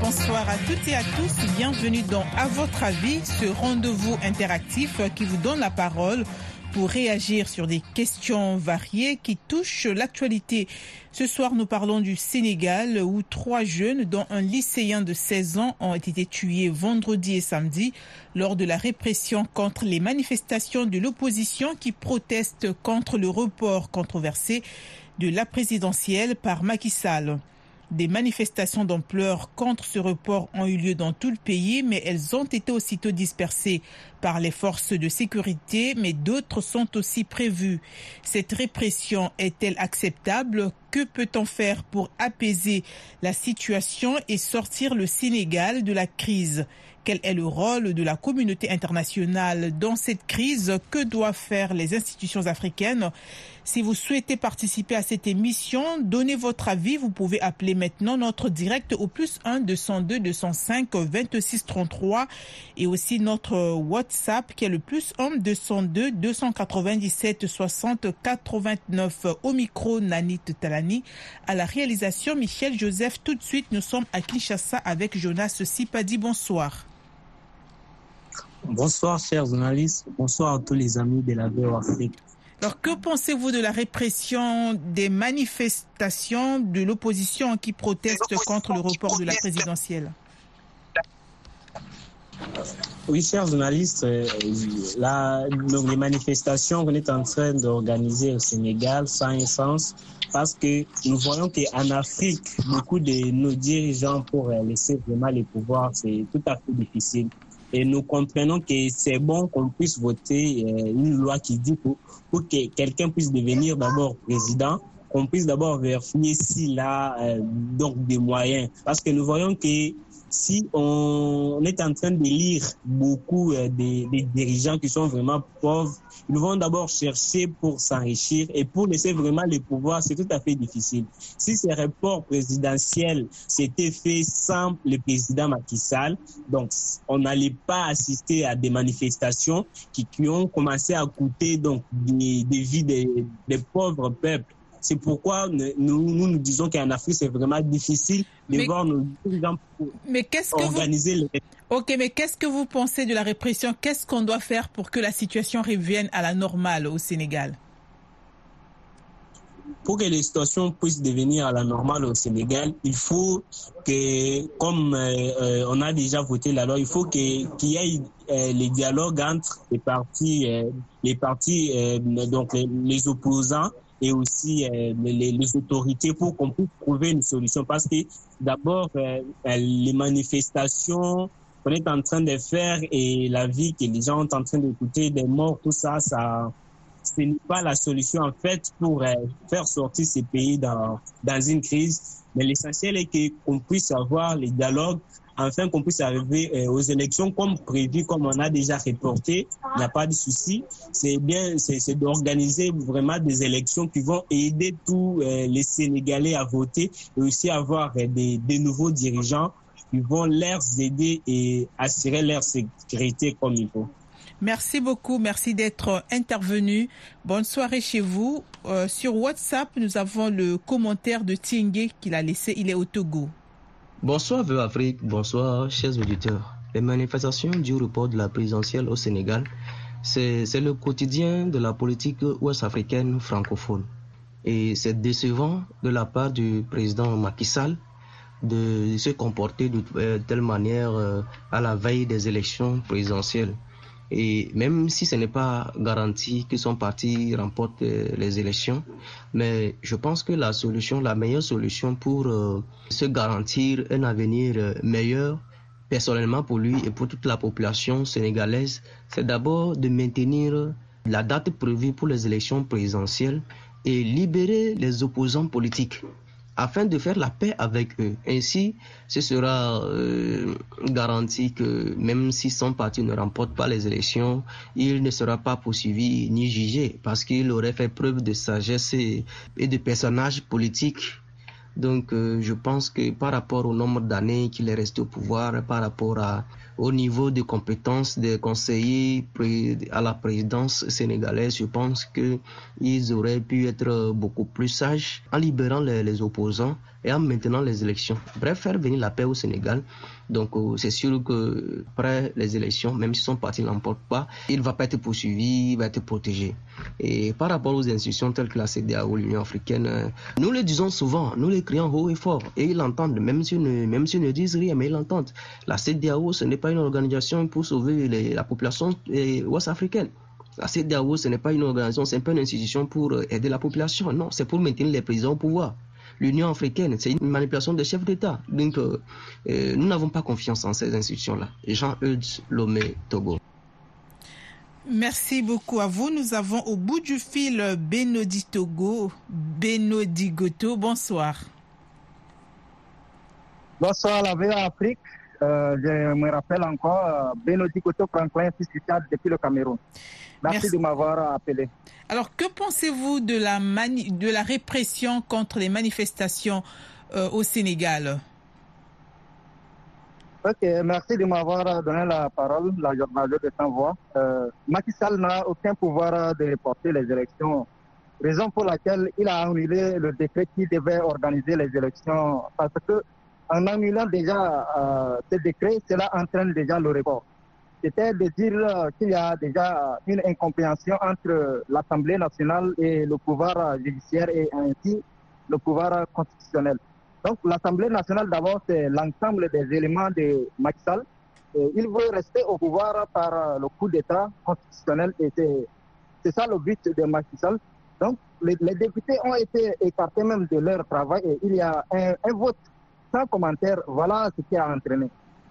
Bonsoir à toutes et à tous, bienvenue dans À votre avis, ce rendez-vous interactif qui vous donne la parole pour réagir sur des questions variées qui touchent l'actualité. Ce soir, nous parlons du Sénégal où trois jeunes, dont un lycéen de 16 ans, ont été tués vendredi et samedi lors de la répression contre les manifestations de l'opposition qui protestent contre le report controversé de la présidentielle par Macky Sall. Des manifestations d'ampleur contre ce report ont eu lieu dans tout le pays, mais elles ont été aussitôt dispersées par les forces de sécurité, mais d'autres sont aussi prévues. Cette répression est-elle acceptable? Que peut-on faire pour apaiser la situation et sortir le Sénégal de la crise? Quel est le rôle de la communauté internationale dans cette crise? Que doivent faire les institutions africaines? Si vous souhaitez participer à cette émission, donnez votre avis. Vous pouvez appeler maintenant notre direct au plus 1 202 205 26 33 et aussi notre WhatsApp qui est le plus 1 202 297 60 89 au micro Nanit Talani à la réalisation Michel Joseph. Tout de suite, nous sommes à Kinshasa avec Jonas Sipadi. Bonsoir. Bonsoir, chers journalistes. Bonsoir à tous les amis de la VO Afrique. Alors, que pensez-vous de la répression des manifestations de l'opposition qui proteste contre le report de la présidentielle? Oui, chers journalistes, la, donc les manifestations qu'on est en train d'organiser au Sénégal sans un sens parce que nous voyons qu'en Afrique, beaucoup de nos dirigeants pour laisser vraiment les pouvoirs, c'est tout à fait difficile. Et nous comprenons que c'est bon qu'on puisse voter une loi qui dit pour, pour que quelqu'un puisse devenir d'abord président, qu'on puisse d'abord vérifier s'il a euh, donc des moyens. Parce que nous voyons que si on est en train de lire beaucoup euh, des, dirigeants qui sont vraiment pauvres, ils vont d'abord chercher pour s'enrichir et pour laisser vraiment le pouvoir, c'est tout à fait difficile. Si ces reports présidentiels s'étaient faits sans le président Macky Sall, donc on n'allait pas assister à des manifestations qui, ont commencé à coûter donc des, vies des pauvres peuples. C'est pourquoi nous, nous nous disons qu'en Afrique, c'est vraiment difficile de Mais- voir nos dirigeants pour Mais qu'est-ce que vous... organiser les Ok, mais qu'est-ce que vous pensez de la répression? Qu'est-ce qu'on doit faire pour que la situation revienne à la normale au Sénégal? Pour que les situations puissent devenir à la normale au Sénégal, il faut que, comme euh, euh, on a déjà voté la loi, il faut qu'il y ait euh, les dialogues entre les partis, euh, les partis, euh, donc les, opposants et aussi euh, les, les autorités pour qu'on puisse trouver une solution. Parce que d'abord, les manifestations qu'on est en train de faire et la vie que les gens sont en train d'écouter, des morts, tout ça, ça, ce n'est pas la solution en fait pour euh, faire sortir ces pays dans, dans une crise. Mais l'essentiel est qu'on puisse avoir les dialogues afin qu'on puisse arriver euh, aux élections comme prévu, comme on a déjà reporté. Il n'y a pas de souci. C'est bien, c'est d'organiser vraiment des élections qui vont aider tous euh, les Sénégalais à voter et aussi avoir des, des nouveaux dirigeants qui vont leur aider et assurer leur sécurité comme il faut. Merci beaucoup, merci d'être intervenu. Bonne soirée chez vous. Euh, sur WhatsApp, nous avons le commentaire de Tingue qu'il a laissé. Il est au Togo. Bonsoir Veu Afrique, bonsoir chers auditeurs. Les manifestations du report de la présidentielle au Sénégal, c'est le quotidien de la politique ouest-africaine francophone. Et c'est décevant de la part du président Macky Sall de se comporter de euh, telle manière euh, à la veille des élections présidentielles. Et même si ce n'est pas garanti que son parti remporte euh, les élections, mais je pense que la solution, la meilleure solution pour euh, se garantir un avenir euh, meilleur, personnellement pour lui et pour toute la population sénégalaise, c'est d'abord de maintenir la date prévue pour les élections présidentielles et libérer les opposants politiques afin de faire la paix avec eux. Ainsi, ce sera euh, garanti que même si son parti ne remporte pas les élections, il ne sera pas poursuivi ni jugé parce qu'il aurait fait preuve de sagesse et, et de personnage politique Donc, euh, je pense que par rapport au nombre d'années qu'il est resté au pouvoir, par rapport à, au niveau de compétences des conseillers à la présidence sénégalaise, je pense qu'ils auraient pu être beaucoup plus sages en libérant les, opposants et en maintenant les élections. Bref, faire venir la paix au Sénégal. Donc, euh, c'est sûr que après les élections, même si son parti n'emporte pas, il ne va pas être poursuivi, il va être protégé. Et par rapport aux institutions telles que la CDAO, l'Union africaine, euh, nous le disons souvent, nous les crions haut et fort, et ils l'entendent, même s'ils ne, même ne disent rien, mais ils l'entendent. La CDAO, ce n'est pas une organisation pour sauver la population euh, ouest-africaine. La CDAO, ce n'est pas une organisation, c'est pas une institution pour aider la population. Non, c'est pour maintenir les présidents au pouvoir l'Union africaine. C'est une manipulation des chefs d'État. Donc, euh, euh, nous n'avons pas confiance en ces institutions-là. Jean-Eudes Lomé, Togo. Merci beaucoup à vous. Nous avons au bout du fil Benodi Togo, Benodi Goto. Bonsoir. Bonsoir, la VOA Afrique. Euh, je me rappelle encore Benodi Goto, Franklin, depuis le Cameroun. Merci, de m'avoir appelé. Alors, que pensez-vous de la, de la répression contre les manifestations euh, au Sénégal? Ok, merci de m'avoir donné la parole, la journaliste de Sans-Voix. Euh, Macky Sall n'a aucun pouvoir de reporter les élections, raison pour laquelle il a annulé le décret qui devait organiser les élections, parce que en annulant déjà euh, ce décret, cela entraîne déjà le report c'était de dire euh, qu'il y a déjà une incompréhension entre l'Assemblée nationale et le pouvoir judiciaire et ainsi le pouvoir constitutionnel. Donc l'Assemblée nationale d'abord c'est l'ensemble des éléments de Macky Sall. il veut rester au pouvoir par le coup d'État constitutionnel et c'est ça le but de Macky Sall. Donc les, députés ont été écartés même de leur travail et il y a un vote sans commentaire. Voilà ce qui a entraîné.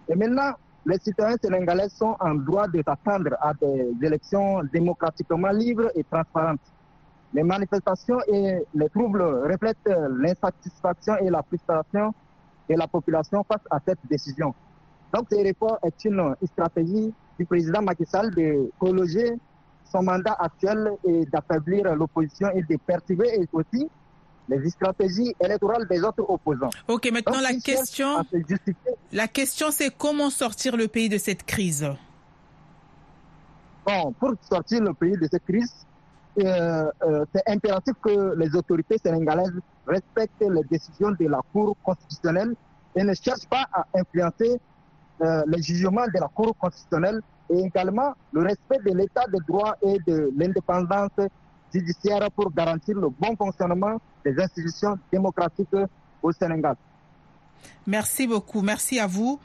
Et maintenant, les citoyens sénégalais sont en droit de s'attendre à des élections démocratiquement libres et transparentes. Les manifestations et les troubles reflètent l'insatisfaction et la frustration de la population face à cette décision. Donc, ce report est une stratégie du président Macky Sall de prolonger son mandat actuel et d'affaiblir l'opposition et de perturber aussi les stratégies électorales des autres opposants. Ok, maintenant la question, la question c'est comment sortir le pays de cette crise? Bon, pour sortir le pays de cette crise, euh, euh, c'est impératif que les autorités sénégalaises respectent les décisions de la Cour constitutionnelle et ne cherchent pas à influencer euh, les jugements de la Cour constitutionnelle et également le respect de l'état de droit et de l'indépendance judiciaire pour garantir le bon fonctionnement des institutions démocratiques au Sénégal. Merci beaucoup. Merci à vous.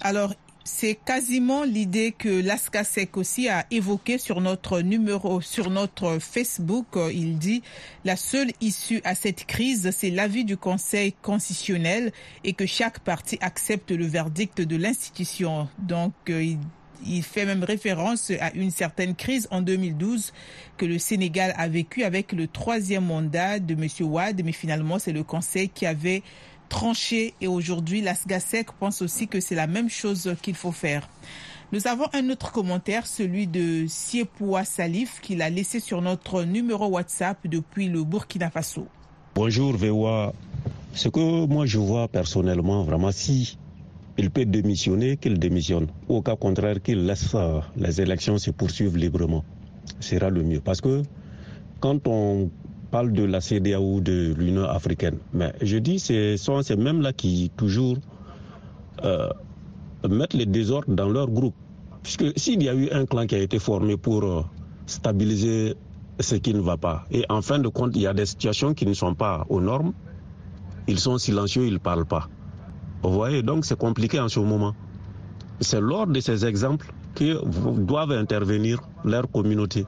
Alors, c'est quasiment l'idée que l'ASCASEC aussi a évoqué sur notre numéro, sur notre Facebook. Il dit la seule issue à cette crise, c'est l'avis du Conseil constitutionnel et que chaque parti accepte le verdict de l'institution. Donc, euh, il il fait même référence à une certaine crise en 2012 que le Sénégal a vécu avec le troisième mandat de M. Ouad, mais finalement c'est le Conseil qui avait tranché et aujourd'hui l'ASGASEC pense aussi que c'est la même chose qu'il faut faire. Nous avons un autre commentaire, celui de Siepoua Salif, qu'il a laissé sur notre numéro WhatsApp depuis le Burkina Faso. Bonjour VOA. Ce que moi je vois personnellement, vraiment, si il peut démissionner, qu'il démissionne. Au cas contraire, qu'il laisse les élections se poursuivre librement. Ce sera le mieux. Parce que quand on parle de la CDA ou de l'Union africaine, je dis, ce sont ces mêmes-là qui toujours euh, mettent les désordres dans leur groupe. Puisque s'il y a eu un clan qui a été formé pour euh, stabiliser ce qui ne va pas, et en fin de compte, il y a des situations qui ne sont pas aux normes, ils sont silencieux, ils ne parlent pas. Vous voyez, donc c'est compliqué en ce moment. C'est lors de ces exemples que doivent intervenir leur communauté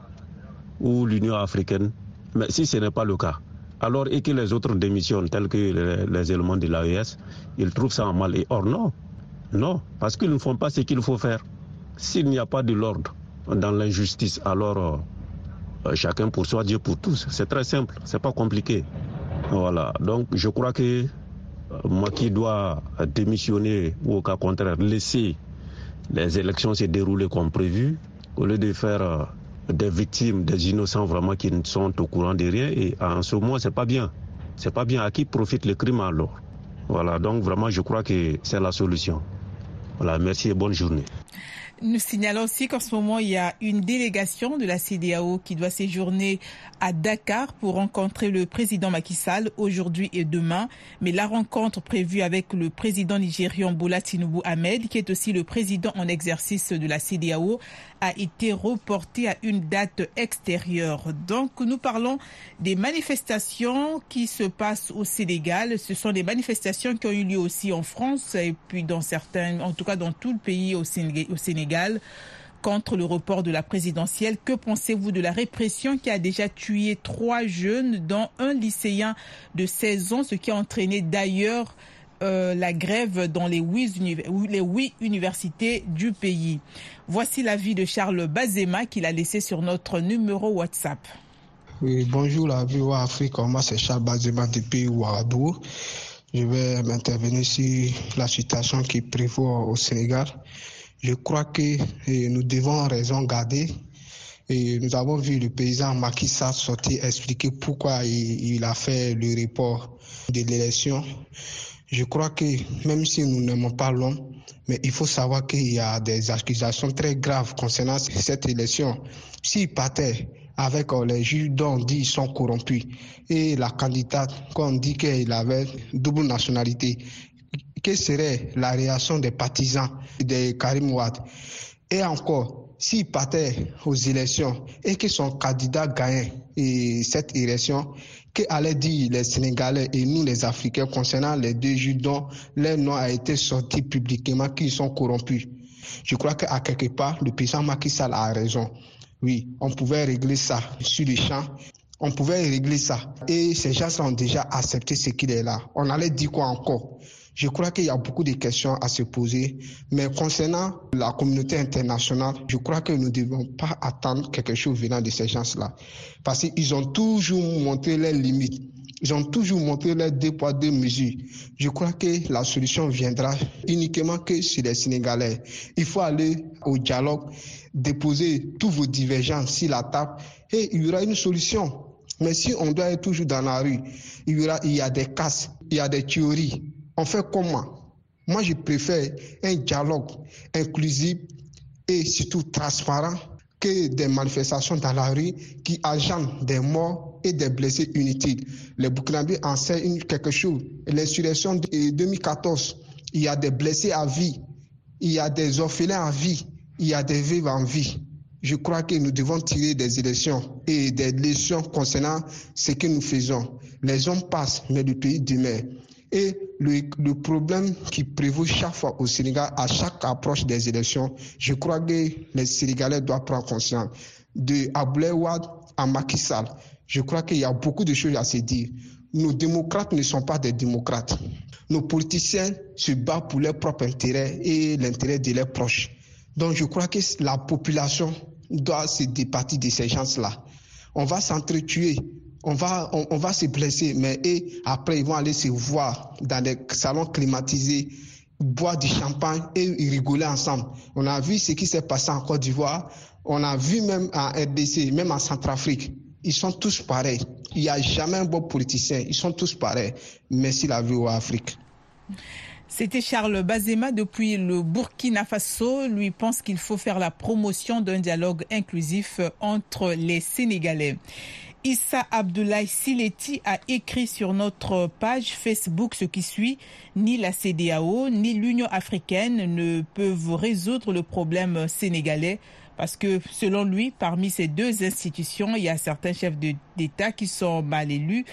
ou l'Union africaine. Mais si ce n'est pas le cas, alors et que les autres démissionnent, tels que les, éléments de l'AES, ils trouvent ça en mal. Et or, non, non, parce qu'ils ne font pas ce qu'il faut faire. S'il n'y a pas de l'ordre dans l'injustice, alors euh, euh, chacun pour soi, Dieu pour tous. C'est très simple, c'est pas compliqué. Voilà, donc je crois que moi qui dois démissionner ou au cas contraire laisser les élections se dérouler comme prévu, au lieu de faire euh, des victimes, des innocents vraiment qui ne sont au courant de rien. Et en ce moment, c'est pas bien. C'est pas bien à qui profite le crime alors? Voilà, donc vraiment, je crois que c'est la solution. Voilà, merci et bonne journée. Nous signalons aussi qu'en ce moment, il y a une délégation de la CDAO qui doit séjourner à Dakar pour rencontrer le président Macky Sall aujourd'hui et demain. Mais la rencontre prévue avec le président nigérian Bola Tinubu Ahmed, qui est aussi le président en exercice de la CDAO, a été reportée à une date extérieure. Donc, nous parlons des manifestations qui se passent au Sénégal. Ce sont des manifestations qui ont eu lieu aussi en France et puis dans certains, en tout cas dans tout le pays au Sénégal contre le report de la présidentielle. Que pensez-vous de la répression qui a déjà tué trois jeunes, dont un lycéen de 16 ans, ce qui a entraîné d'ailleurs euh, la grève dans les huit, universités du pays? Voici l'avis de Charles Bazema qu'il a laissé sur notre numéro WhatsApp. Oui, bonjour la VOA Afrique, moi c'est Charles Bazema depuis Ouagadougou. Je vais m'intervenir sur la situation qui prévaut au Sénégal. Je crois que eh, nous devons raison garder. Et nous avons vu le paysan Macky Sall sortir expliquer pourquoi il, a fait le report de l'élection. Je crois que même si nous n'aimons pas l'homme, mais il faut savoir qu'il y a des accusations très graves concernant cette élection. S'il partait avec euh, les juges dont on dit qu'ils sont corrompus et la candidate qu'on dit qu'elle avait double nationalité, quelle serait la réaction des partisans de Karim Ouad? Et encore, s'il partait aux élections et que son candidat gagnait cette élection, qu'allaient dire les Sénégalais et nous les Africains concernant les deux juges dont leur nom a été sorti publiquement qu'ils sont corrompus? Je crois qu'à quelque part, le président Macky Sall a raison. Oui, on pouvait régler ça sur les champs. On pouvait régler ça. Et ces gens ont déjà accepté ce qu'il est là. On allait dire quoi encore? Je crois qu'il y a beaucoup de questions à se poser, mais concernant la communauté internationale, je crois que nous ne devons pas attendre quelque chose venant de ces gens-là, parce qu'ils ont toujours montré leurs limites. Ils ont toujours montré leurs deux poids, deux mesures. Je crois que la solution viendra uniquement que sur les Sénégalais. Il faut aller au dialogue, déposer tous vos divergences sur la table et il y aura une solution. Mais si on doit être toujours dans la rue, il y, aura, il y a des casses, il y a des théories, on fait comment? Moi, je préfère un dialogue inclusif et surtout transparent que des manifestations dans la rue qui agentent des morts et des blessés inutiles. Les Burkinabés enseignent quelque chose. L'insurrection de 2014, il y a des blessés à vie, il y a des orphelins à vie, il y a des vivants en vie. Je crois que nous devons tirer des élections et des leçons concernant ce que nous faisons. Les hommes passent, mais le pays demeure. Et le, problème qui prévaut chaque fois au Sénégal, à chaque approche des élections, je crois que les Sénégalais doivent prendre conscience. De Abdoulaye Wade à Macky je crois qu'il y a beaucoup de choses à se dire. Nos démocrates ne sont pas des démocrates. Nos politiciens se battent pour leur propre intérêt et l'intérêt de leurs proches. Donc je crois que la population doit se départir de ces gens-là. On va s'entretuer on va, on, va se blesser, mais et après, ils vont aller se voir dans des salons climatisés, boire du champagne et rigoler ensemble. On a vu ce qui s'est passé en Côte d'Ivoire, on a vu même en RDC, même en Centrafrique. Ils sont tous pareils. Il n'y a jamais un bon politicien. Ils sont tous pareils. Merci la vie aux Afrique. C'était Charles Bazema depuis le Burkina Faso. Lui pense qu'il faut faire la promotion d'un dialogue inclusif entre les Sénégalais. Issa Abdoulaye Sileti a écrit sur notre page Facebook ce qui suit. Ni la CDAO ni l'Union africaine ne peuvent résoudre le problème sénégalais parce que selon lui, parmi ces deux institutions, il y a certains chefs d'État qui sont mal élus.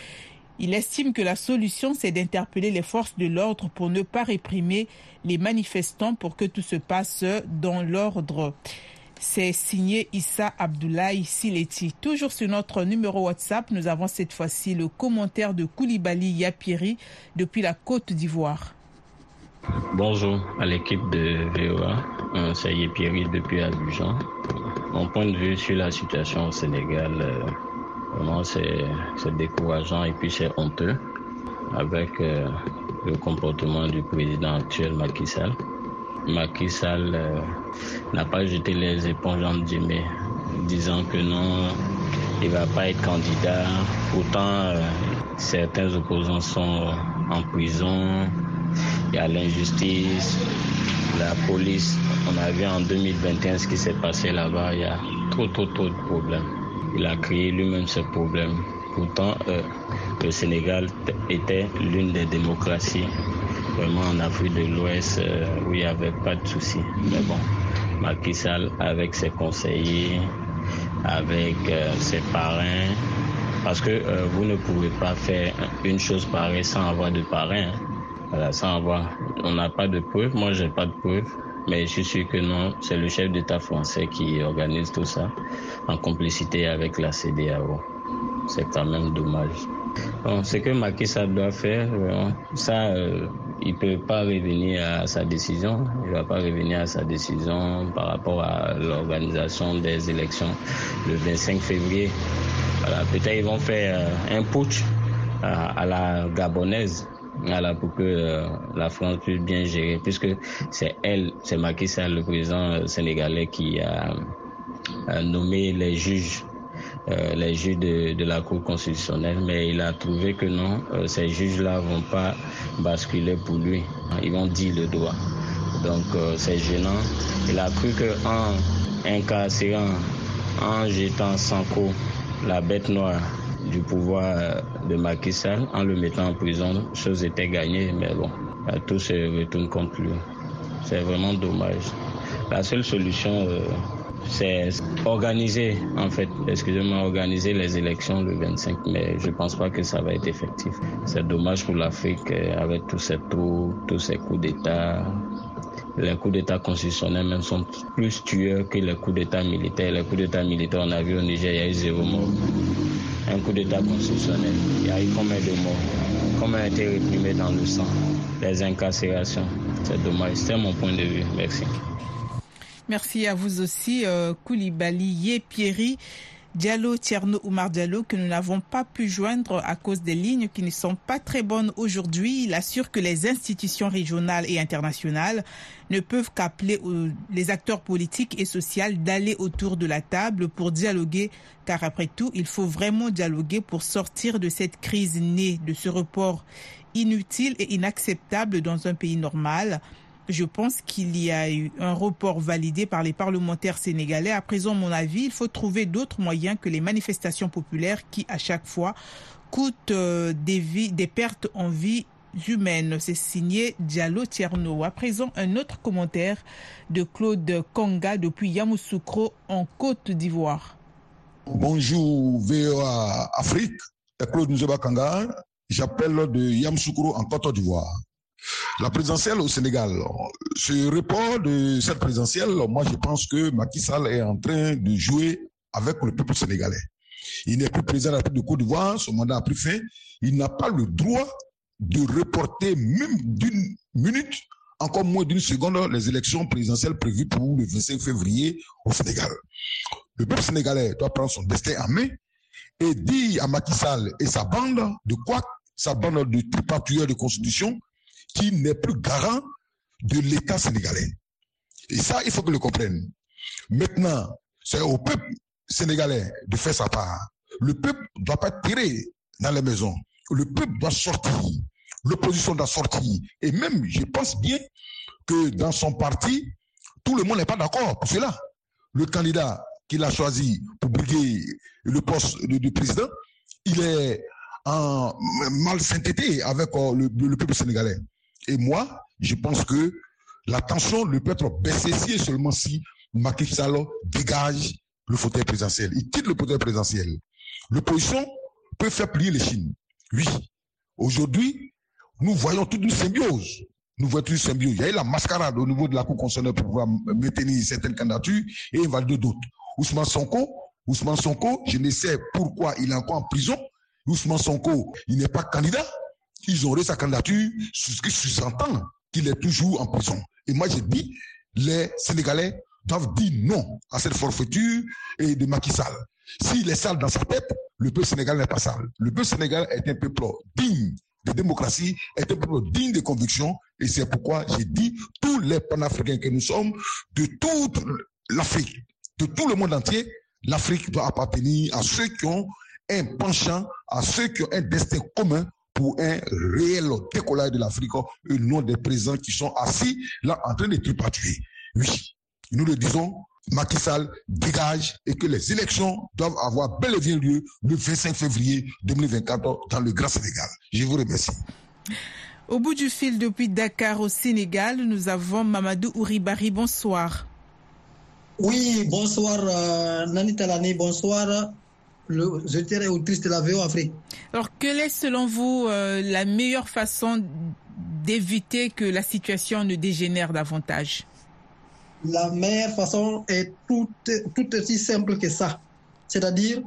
Il estime que la solution, c'est d'interpeller les forces de l'ordre pour ne pas réprimer les manifestants pour que tout se passe dans l'ordre. C'est signé Issa Abdoulaye Sileti. Toujours sur notre numéro WhatsApp, nous avons cette fois-ci le commentaire de Koulibaly Yapiri depuis la Côte d'Ivoire. Bonjour à l'équipe de VOA, euh, c'est Yapiri depuis Abidjan. Mon point de vue sur la situation au Sénégal, euh, vraiment c'est décourageant et puis c'est honteux avec euh, le comportement du président actuel Macky Sall. Macky Sall euh, n'a pas jeté les éponges en disant que non, il va pas être candidat. Pourtant, euh, certains opposants sont en prison, il y a l'injustice, la police. On a vu en 2021 ce qui s'est passé là-bas. Il y a trop, trop, trop de problèmes. Il a créé lui-même ce problème. Pourtant, euh, le Sénégal était l'une des démocraties vraiment en Afrique de l'Ouest euh, où il n'y avait pas de soucis. Mais bon, Macky Sall avec ses conseillers, avec euh, ses parrains, parce que euh, vous ne pouvez pas faire une chose pareille sans avoir de parrain. Hein. Voilà, sans avoir. On n'a pas de preuves. Moi, j'ai pas de preuves. Mais je suis sûr que non, c'est le chef d'État français qui organise tout ça en complicité avec la CDAO. C'est quand même dommage. Bon, ce que Macky Sall doit faire, ça, il peut pas revenir à sa décision. Il va pas revenir à sa décision par rapport à l'organisation des élections le 25 février. Peut-être ils vont faire euh, un putsch à, la gabonaise. Pour que euh, la France puisse bien gérer, puisque c'est elle, c'est Macky Sall, le président euh, sénégalais, qui a, nommé les juges les juges de, la Cour constitutionnelle, mais il a trouvé que non, ces juges-là vont pas basculer pour lui. Ils vont dire le droit. Donc c'est gênant. Il a cru qu'en incarcérant, en jetant Sanko la bête noire du pouvoir de Macky Sall en le mettant en prison, chose était gagnée, mais bon, tout se retourne contre lui. C'est vraiment dommage. La seule solution, euh, c'est organiser, en fait, excusez-moi, organiser les élections le 25, mais je pense pas que ça va être effectif. C'est dommage pour l'Afrique euh, avec tous ces trous, tous ces coups d'État, les coups d'État constitutionnels même sont plus tueurs que les coups d'État militaires. Les coups d'État militaires, on a vu au Niger, il y a eu zéro mort. Un coup d'État constitutionnel, il y a eu combien de morts? Combien a été réprimé dans le sang? Les incarcérations. C'est dommage. C'est mon point de vue. Merci. Merci à vous aussi, euh, Koulibaly Yepierri. Diallo, Tierno Oumar Diallo, que nous n'avons pas pu joindre à cause des lignes qui ne sont pas très bonnes aujourd'hui. Il assure que les institutions régionales et internationales ne peuvent qu'appeler les acteurs politiques et sociaux d'aller autour de la table pour dialoguer, car après tout, il faut vraiment dialoguer pour sortir de cette crise née de ce report inutile et inacceptable dans un pays normal. Je pense qu'il y a eu un report validé par les parlementaires sénégalais. À présent, mon avis, il faut trouver d'autres moyens que les manifestations populaires qui, à chaque fois, coûtent euh, des, pertes en vie humaines. C'est signé Diallo Tierno. À présent, un autre commentaire de Claude Konga depuis Yamoussoukro en Côte d'Ivoire. Bonjour VOA Afrique, Claude Nzeba Kanga. J'appelle de Yamoussoukro en Côte d'Ivoire. La présidentielle au Sénégal, ce report de cette présidentielle, moi je pense que Macky Sall est en train de jouer avec le peuple sénégalais. Il n'est plus président de la République de Côte d'Ivoire, son mandat a pris fin. Il n'a pas le droit de reporter même d'une minute, encore moins d'une seconde, les élections présidentielles prévues pour le 25 février au Sénégal. Le peuple sénégalais doit prendre son destin en main et dire à Macky Sall et sa bande de quoi? Sa bande de tripatouilleurs de constitution qui n'est plus garant de l'État sénégalais. Et ça, il faut que le comprenne. Maintenant, c'est au peuple sénégalais de faire sa part. Le peuple ne doit pas tiré dans les maisons. Le peuple doit sortir. L'opposition doit sortir. Et même, je pense bien que dans son parti, tout le monde n'est pas d'accord pour cela. Le candidat qu'il a choisi pour briguer le poste de, président, il est en mal synthété avec euh, le peuple sénégalais. Et moi, je pense que la tension ne peut être baissée si seulement si Macky Sall dégage le fauteuil présidentiel. Il quitte le fauteuil présidentiel. L'opposition peut faire plier les Chines. Oui. Aujourd'hui, nous voyons toute une symbiose. Nous voyons toute une symbiose. Il y a eu la mascarade au niveau de la Cour constitutionnelle pour pouvoir maintenir certaines candidatures et invalider d'autres. Ousmane Sonko, Ousmane Sonko, je ne sais pourquoi il est encore en prison. Ousmane Sonko, il n'est pas candidat ils auraient sa candidature, ce qui sous-entend qu'il est toujours en prison. Et moi, j'ai dit, les Sénégalais doivent dire non à cette forfaiture et de Macky Sall. S'il est sale dans sa tête, le peuple sénégalais n'est pas sale. Le peuple sénégalais est un peuple digne de démocratie, est un peuple digne de conviction. Et c'est pourquoi j'ai dit, tous les panafricains que nous sommes, de toute l'Afrique, de tout le monde entier, l'Afrique doit appartenir à ceux qui ont un penchant à ceux qui ont un destin commun pour un réel décollage de l'Afrique et non des présents qui sont assis là en train de tripatuer. Oui, nous le disons, Macky Sall dégage et que les élections doivent avoir bel et bien lieu le 25 février 2024 dans le Grand Sénégal. Je vous remercie. Au bout du fil depuis Dakar au Sénégal, nous avons Mamadou Ouribari. Bonsoir. Oui, bonsoir euh, Nani Talani, bonsoir le auditeur et autrice de la VO Afrique. Alors, quelle est selon vous euh, la meilleure façon d'éviter que la situation ne dégénère davantage? La meilleure façon est tout, aussi simple que ça. C'est-à-dire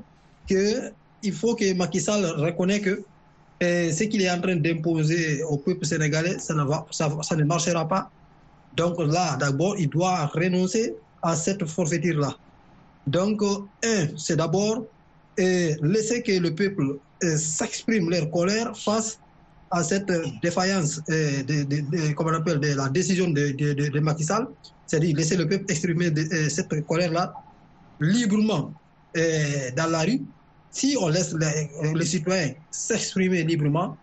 qu'il faut que Macky Sall reconnaisse que euh, ce qu'il est en train d'imposer au peuple sénégalais, ça ne, va, ça, marchera pas. Donc là, d'abord, il doit renoncer à cette forfaiture-là. Donc, un, c'est d'abord euh, laisser que le peuple euh, s'exprime leur colère face à cette défaillance euh, de, de, on appelle, de la décision de, de, Macky Sall, c'est-à-dire laisser le peuple exprimer cette colère-là librement dans la rue. Si on laisse les, citoyens s'exprimer librement,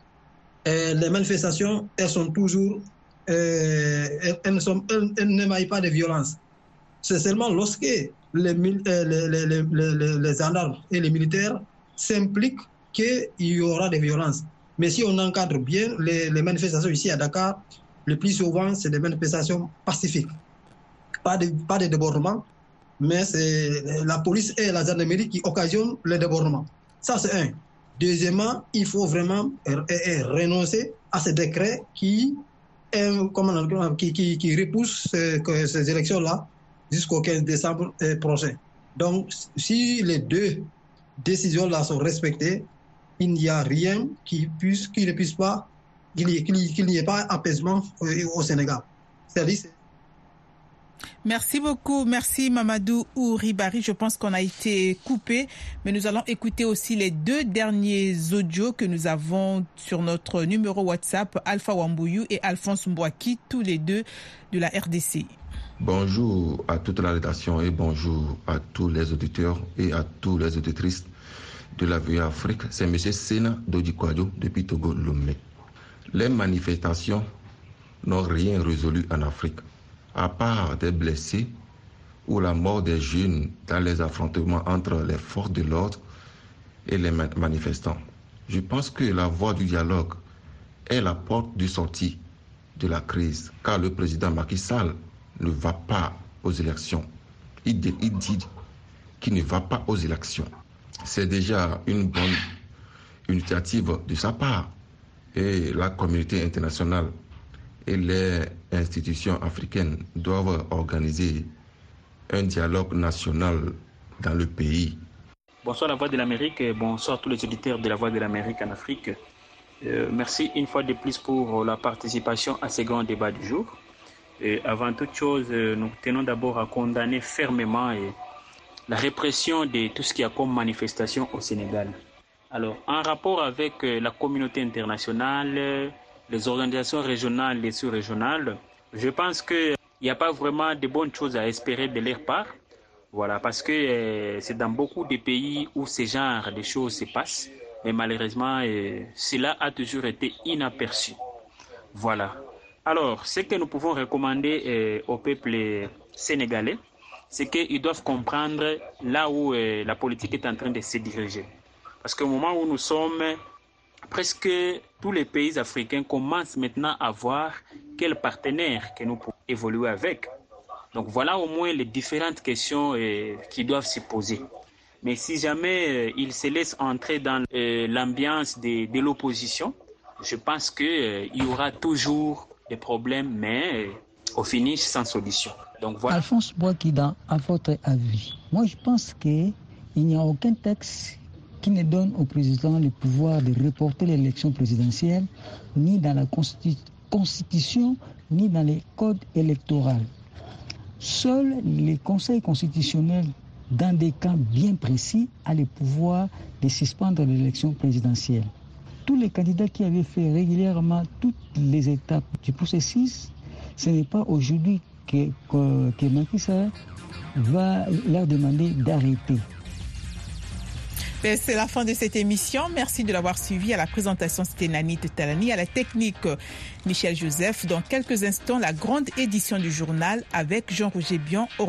les manifestations, elles sont toujours, elles, elles, elles n'émaillent pas de violence. C'est seulement lorsque les, les, les, les, gendarmes et les militaires s'impliquent qu'il y aura des violences. Mais si on encadre bien les, manifestations ici à Dakar, le plus souvent, c'est des manifestations pacifiques. Pas de, pas de débordements, mais c'est la police et la gendarmerie qui occasionnent les débordements. Ça, c'est un. Deuxièmement, il faut vraiment renoncer à ce décret qui, comment, qui, qui, qui repousse ces, ces élections-là jusqu'au 15 décembre prochain. Donc, si les deux décisions-là sont respectées, il n'y a rien qui, puisse, qui ne puisse pas, qu'il n'y ait pas apaisement au Sénégal. C'est-à-dire, Merci beaucoup. Merci Mamadou Ouribari. Je pense qu'on a été coupé, mais nous allons écouter aussi les deux derniers audios que nous avons sur notre numéro WhatsApp, Alpha Wambouyou et Alphonse Mbouaki, tous les deux de la RDC. Bonjour à toute la rédaction et bonjour à tous les auditeurs et à tous les auditrices de la Vue Afrique. C'est M. Sena Dodikwadio depuis Togo Lomé. Les manifestations n'ont rien résolu en Afrique, à part des blessés ou la mort des jeunes dans les affrontements entre les forces de l'ordre et les manifestants. Je pense que la voie du dialogue est la porte de sortie de la crise, car le président Macky Sall ne va pas aux élections. Il dit qu'il ne va pas aux élections. C'est déjà une bonne initiative de sa part. Et la communauté internationale et les institutions africaines doivent organiser un dialogue national dans le pays. Bonsoir la Voix de l'Amérique et bonsoir tous les auditeurs de la Voix de l'Amérique en Afrique. Euh, merci une fois de plus pour la participation à ce grand débat du jour. Et avant toute chose, nous tenons d'abord à condamner fermement la répression de tout ce qu'il y a comme manifestation au Sénégal. Alors, en rapport avec la communauté internationale, les organisations régionales et sous-régionales, je pense qu'il n'y a pas vraiment de bonnes choses à espérer de leur part. Voilà, parce que euh, c'est dans beaucoup de pays où ce genre de choses se passent, mais malheureusement, euh, cela a toujours été inaperçu. Voilà. Alors, ce que nous pouvons recommander euh, au peuple sénégalais, c'est qu'ils doivent comprendre là où euh, la politique est en train de se diriger. Parce qu'au moment où nous sommes, presque tous les pays africains commencent maintenant à voir quels partenaires que nous pouvons évoluer avec. Donc voilà au moins les différentes questions euh, qui doivent se poser. Mais si jamais ils se laissent entrer dans l'ambiance de, de l'opposition, je pense qu'il y aura toujours des problèmes, mais au finish sans solution. Donc voilà. Alphonse Boakida, à votre avis, moi je pense qu'il n'y a aucun texte qui ne donne au président le pouvoir de reporter l'élection présidentielle, ni dans la Constitution, ni dans les codes électoraux. Seul le Conseil constitutionnel, dans des cas bien précis, a le pouvoir de suspendre l'élection présidentielle tous les candidats qui avaient fait régulièrement toutes les étapes du processus, ce n'est pas aujourd'hui que, que, va leur demander d'arrêter. Ben, c'est la fin de cette émission. Merci de l'avoir suivi. À la présentation, c'était Nani Talani. À la technique, Michel Joseph. Dans quelques instants, la grande édition du journal avec Jean-Roger Bion.